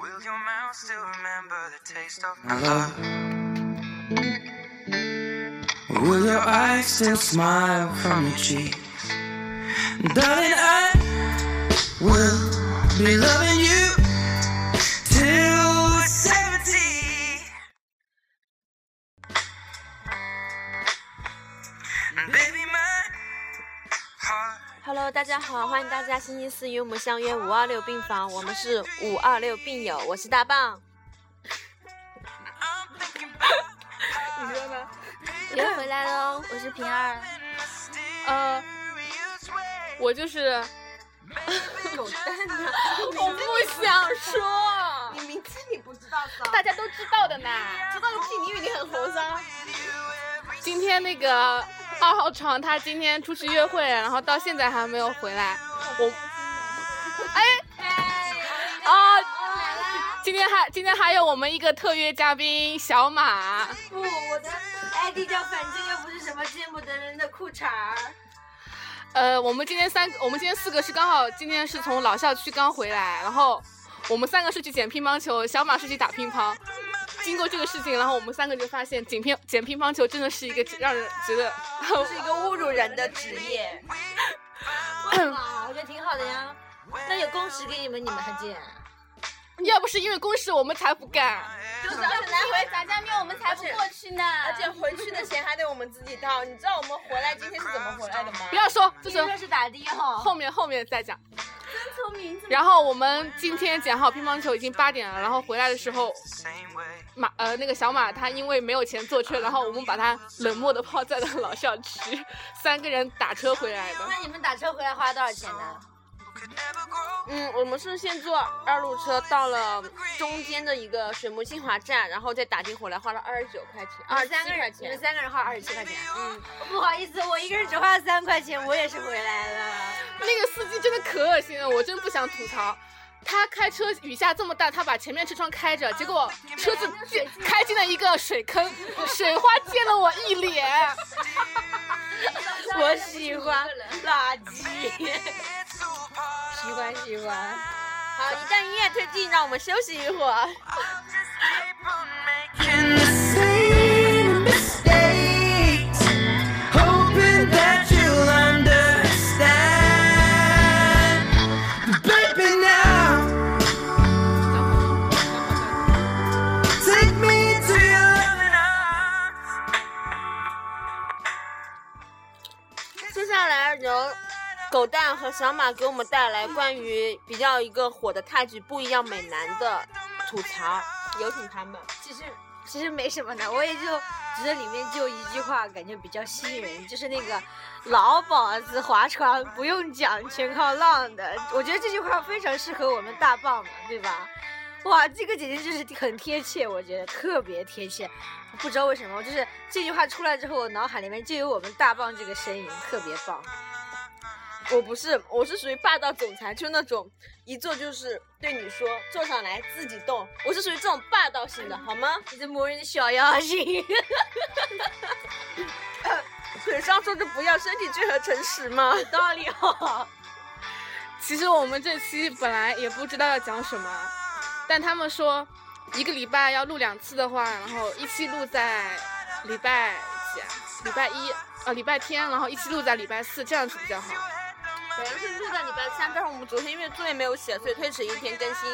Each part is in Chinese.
Will your mouth still remember the taste of my love? Will your eyes still smile from your cheeks? Darling, I will be loving Hello，大家好，欢迎大家星期四与我们相约五二六病房，我们是五二六病友，我是大棒。你说呢？又回来喽，我是平儿。呃，我就是，狗蛋呢？我不想说，你名字你不知道的？大家都知道的呢。知道个屁！你以为你很红骚？今天那个二号床，他今天出去约会，然后到现在还没有回来。我，哎，啊，今天还今天还有我们一个特约嘉宾小马。不，我的 ID 叫反正又不是什么见不得人的裤衩儿。呃，我们今天三，我们今天四个是刚好今天是从老校区刚回来，然后我们三个是去捡乒乓球，小马是去打乒乓。经过这个事情，然后我们三个就发现捡乒捡乒乓球真的是一个让人觉得 是一个侮辱人的职业。哇，我觉得挺好的呀。那有工时给你们，你们还捡？要不是因为公事，我们才不干。就是而且来回炸酱面我们才不过去呢。而且回去的钱还得我们自己掏。你知道我们回来今天是怎么回来的吗？不要说，就是说是打的哈。后面后面再讲。真聪明。然后我们今天捡好乒乓球已经八点了，然后回来的时候，马呃那个小马他因为没有钱坐车，然后我们把他冷漠的抛在了老校区，三个人打车回来的。那你们打车回来花了多少钱呢？嗯，我们是先坐二路车到了中间的一个水木清华站，然后再打的回来，花了二十九块钱，二十三个人。你们三个人花二十七块钱。嗯，不好意思，我一个人只花了三块钱，我也是回来了。那个司机真的可恶心了，我真不想吐槽。他开车雨下这么大，他把前面车窗开着，结果车子进开进了一个水坑，水花溅了我一脸。我喜欢垃圾，喜欢喜欢。好，一段音乐推进，让我们休息一会儿。小马给我们带来关于比较一个火的泰剧《不一样美男》的吐槽，有请他们。其实其实没什么的，我也就觉得里面就一句话，感觉比较吸引人，就是那个老鸨子划船不用桨，全靠浪的。我觉得这句话非常适合我们大棒嘛，对吧？哇，这个姐姐就是很贴切，我觉得特别贴切。不知道为什么，就是这句话出来之后，我脑海里面就有我们大棒这个身影，特别棒。我不是，我是属于霸道总裁，就那种一坐就是对你说坐上来自己动，我是属于这种霸道型的，好吗？你这磨人的小妖精。嘴上说着不要，身体却很诚实嘛。有道理哦。其实我们这期本来也不知道要讲什么，但他们说一个礼拜要录两次的话，然后一期录在礼拜几啊？礼拜一呃礼拜天，然后一期录在礼拜四，这样子比较好。本来是录在礼拜三，但是我们昨天因为作业没有写，所以推迟一天更新。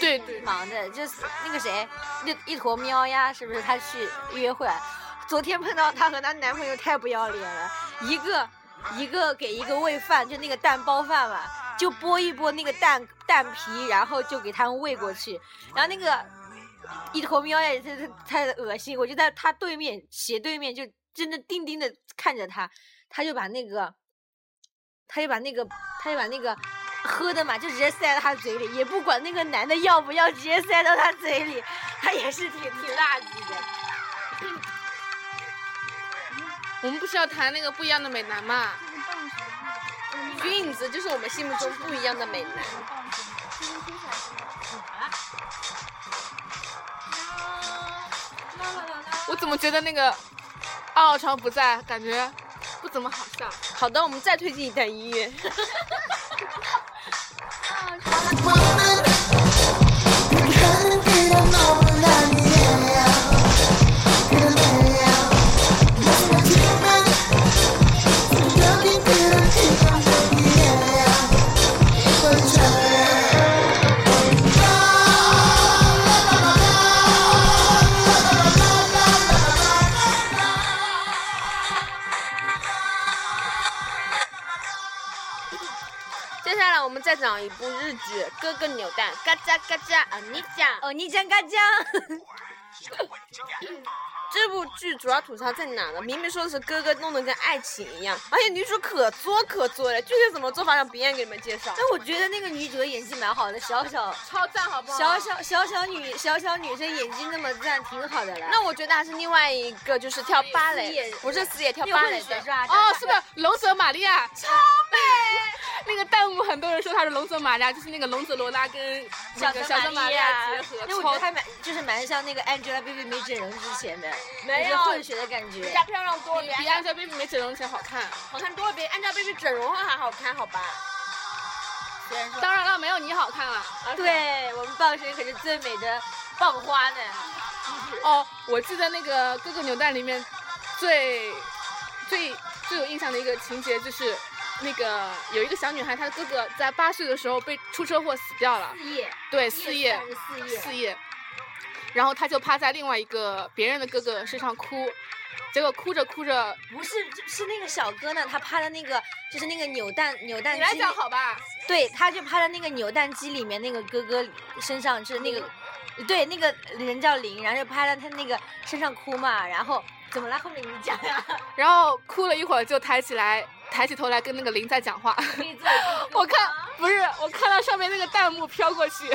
对对，忙的，就是那个谁，那一坨喵呀，是不是？他去约会，昨天碰到她和她男朋友太不要脸了，一个一个给一个喂饭，就那个蛋包饭嘛，就剥一剥那个蛋蛋皮，然后就给他们喂过去，然后那个一坨喵呀，太太恶心，我就在他对面斜对面，就真的定定的看着他，他就把那个，他就把那个，他就把那个。喝的嘛，就直接塞到他嘴里，也不管那个男的要不要，直接塞到他嘴里，他也是挺挺垃圾的。我们不是要谈那个不一样的美男嘛？俊子就是我们心目中不一样的美男。我怎么觉得那个二号床不在，感觉不怎么好笑。好的，我们再推荐一段音乐。再讲一部日剧《哥哥扭蛋》，嘎吱嘎吱欧尼酱，欧尼酱嘎讲，这部剧主要吐槽在哪呢？明明说的是哥哥弄得跟爱情一样，而且女主可作可作了，具体怎么做法让别人给你们介绍。但我觉得那个女主的演技蛮好的，小小超赞，好不好？小小小小女小小女生演技那么赞，挺好的了。那我觉得还是另外一个，就是跳芭蕾，不是四叶跳芭蕾的是。吧？哦，是不是龙泽玛利亚？超美！那个弹幕很多人说她是龙泽玛利亚，就是那个龙泽罗拉跟那个小泽玛利亚结合，那我觉得还蛮就是蛮像那个 Angelababy 没整容之前的，没有混血的感觉人。家漂亮多了，比比 Angelababy 没整容前好看。好看多了，比 Angelababy 整容后还好看，好吧？虽然说，当然了，没有你好看了。对我们棒神可是最美的棒花呢。哦，我记得那个《哥哥扭蛋》里面最最最有印象的一个情节就是。那个有一个小女孩，她的哥哥在八岁的时候被出车祸死掉了，四叶，对，四叶，四叶，四叶，然后他就趴在另外一个别人的哥哥身上哭，结果哭着哭着，不是是那个小哥呢，他趴在那个就是那个扭蛋扭蛋机里你来讲，好吧？对，他就趴在那个扭蛋机里面那个哥哥身上，是那个，对，那个人叫林，然后就趴在他那个身上哭嘛，然后怎么了？后面你讲呀、然后哭了一会儿就抬起来，抬起头来跟那个林在讲话。我看不是，我看到上面那个弹幕飘过去，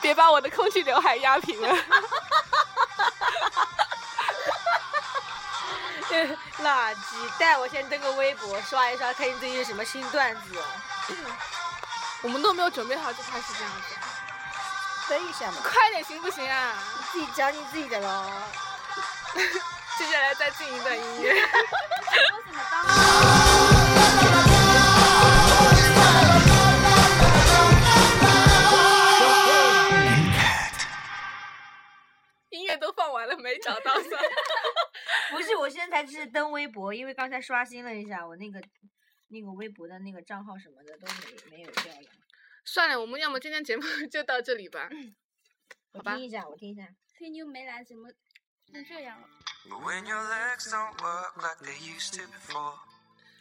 别把我的空气刘海压平了。垃圾。带我先登个微博刷一刷，看你最近有什么新段子。我们都没有准备好就开始这样子，分一下嘛，快点行不行啊？自己讲你自己的喽。接下来再进一段音乐。没找到算了。不是，我现在才是登微博，因为刚才刷新了一下我那个那个微博的那个账号什么的都没没有掉了。算了，我们要么今天节目 就到这里吧。我好吧听一下，我听一下。吹牛没来，怎么成这样了？When your legs don't work like they used to before,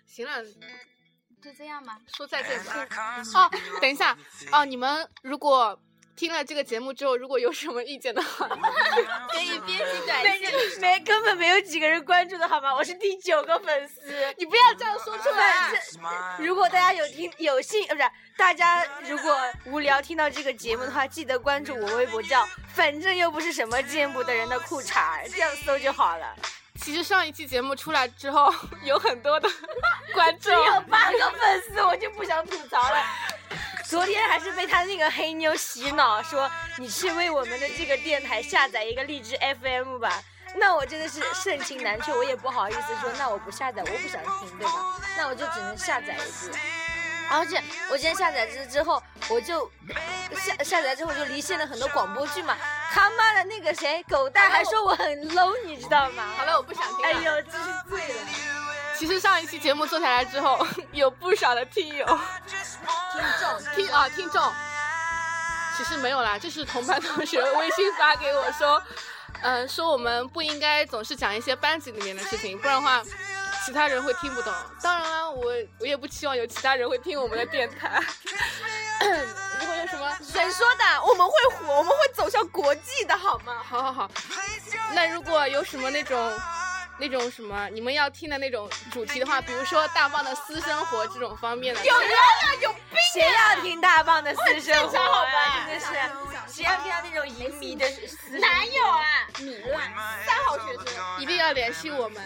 行了，就这样吧。说再见吧哦等一下哦，你们如果听了这个节目之后，如果有什么意见的话，可以 编辑短没信。没根本没有几个人关注的好吗？我是第九个粉丝。你不要这样说出来。如果大家有听有幸，呃，不是大家如果无聊听到这个节目的话，记得关注我微博叫“反正又不是什么见不得人的裤衩”，这样搜就好了。其实上一期节目出来之后，有很多的观众只有八个粉丝，我就不想吐槽了。昨天还是被他那个黑妞洗脑，说你去为我们的这个电台下载一个荔枝 FM 吧。那我真的是盛情难却，我也不好意思说，那我不下载，我不想听，对吧？那我就只能下载一次。而且我今天下载之之后，我就下下载之后就离线了很多广播剧嘛。他妈的那个谁狗蛋还说我很 low，你知道吗？好了，我不想听了。哎呦，真是醉了。其实上一期节目做下来之后，有不少的听友、听众，听啊听众，其实没有啦，这是同班同学微信发给我说，嗯、说我们不应该总是讲一些班级里面的事情，不然的话，其他人会听不懂。当然啦，我我也不期望有其他人会听我们的电台。如果有什么，谁说的？我们会火，我们会走向国际的好吗？好好好，那如果有什么那种。那种什么，你们要听的那种主题的话，比如说大棒的私生活这种方面的，有人啊，有病！谁要听大棒的私生活啊？吧真的是，谁要听到那种淫靡的私生活？哪有啊？米烂。三好学生。一定要联系我们。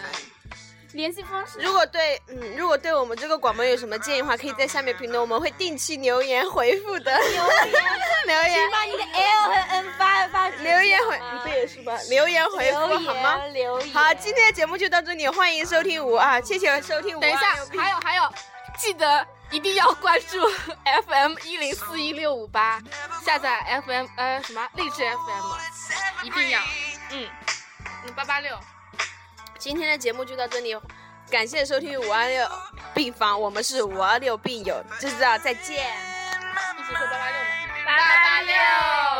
联系方式。如果对，嗯，如果对我们这个广播有什么建议的话，可以在下面评论，我们会定期留言回复的。留言，留言。请，把你的 L 和 N 发发留言回，你不也是吗？留言回复留好吗？留言。好，今天的节目就到这里，欢迎收听五啊，谢谢收听五。等一下，还有还有，记得一定要关注 FM 一零四一六五八，下载 FM 呃什么？励志 FM，一定要，嗯，嗯八八六，今天的节目就到这里，感谢收听五二六病房，我们是五二六病友，就知道再见。一起说八八六吧？八八六。